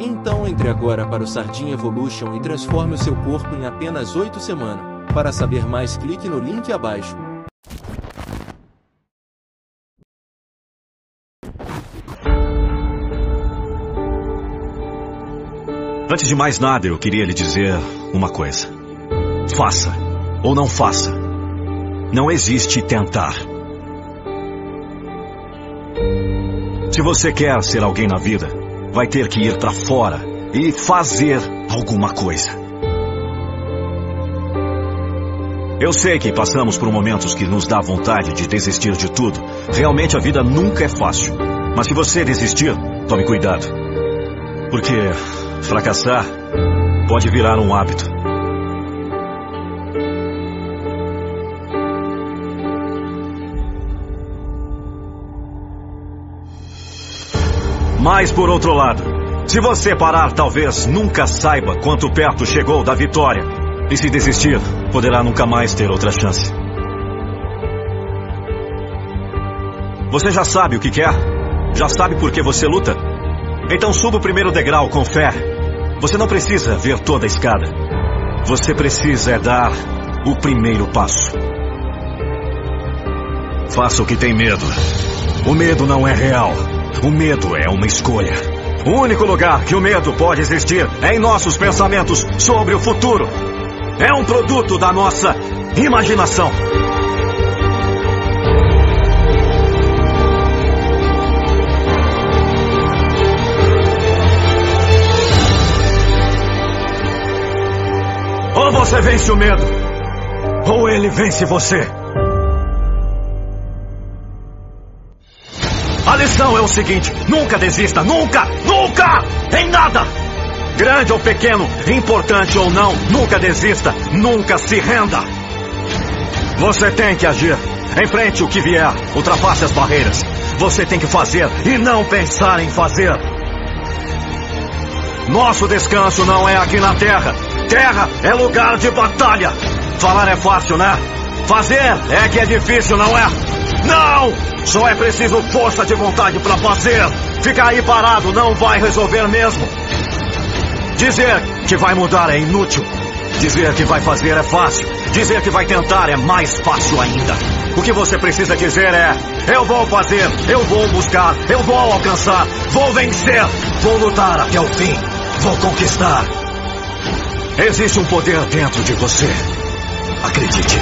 então entre agora para o Sardinha Evolution e transforme o seu corpo em apenas 8 semanas. Para saber mais clique no link abaixo. Antes de mais nada, eu queria lhe dizer uma coisa. Faça ou não faça. Não existe tentar. Se você quer ser alguém na vida, vai ter que ir para fora e fazer alguma coisa. Eu sei que passamos por momentos que nos dá vontade de desistir de tudo. Realmente a vida nunca é fácil. Mas se você desistir, tome cuidado. Porque fracassar pode virar um hábito. Mas por outro lado, se você parar, talvez nunca saiba quanto perto chegou da vitória. E se desistir, poderá nunca mais ter outra chance. Você já sabe o que quer? Já sabe por que você luta? Então suba o primeiro degrau com fé. Você não precisa ver toda a escada. Você precisa é dar o primeiro passo. Faça o que tem medo. O medo não é real. O medo é uma escolha. O único lugar que o medo pode existir é em nossos pensamentos sobre o futuro. É um produto da nossa imaginação. Ou você vence o medo, ou ele vence você. Lição é o seguinte: nunca desista, nunca, nunca, em nada. Grande ou pequeno, importante ou não, nunca desista, nunca se renda. Você tem que agir. Enfrente o que vier, ultrapasse as barreiras. Você tem que fazer e não pensar em fazer. Nosso descanso não é aqui na Terra. Terra é lugar de batalha. Falar é fácil, né? Fazer é que é difícil, não é? Não! Só é preciso força de vontade para fazer. Ficar aí parado não vai resolver mesmo. Dizer que vai mudar é inútil. Dizer que vai fazer é fácil. Dizer que vai tentar é mais fácil ainda. O que você precisa dizer é: eu vou fazer, eu vou buscar, eu vou alcançar, vou vencer, vou lutar até o fim, vou conquistar. Existe um poder dentro de você. Acredite.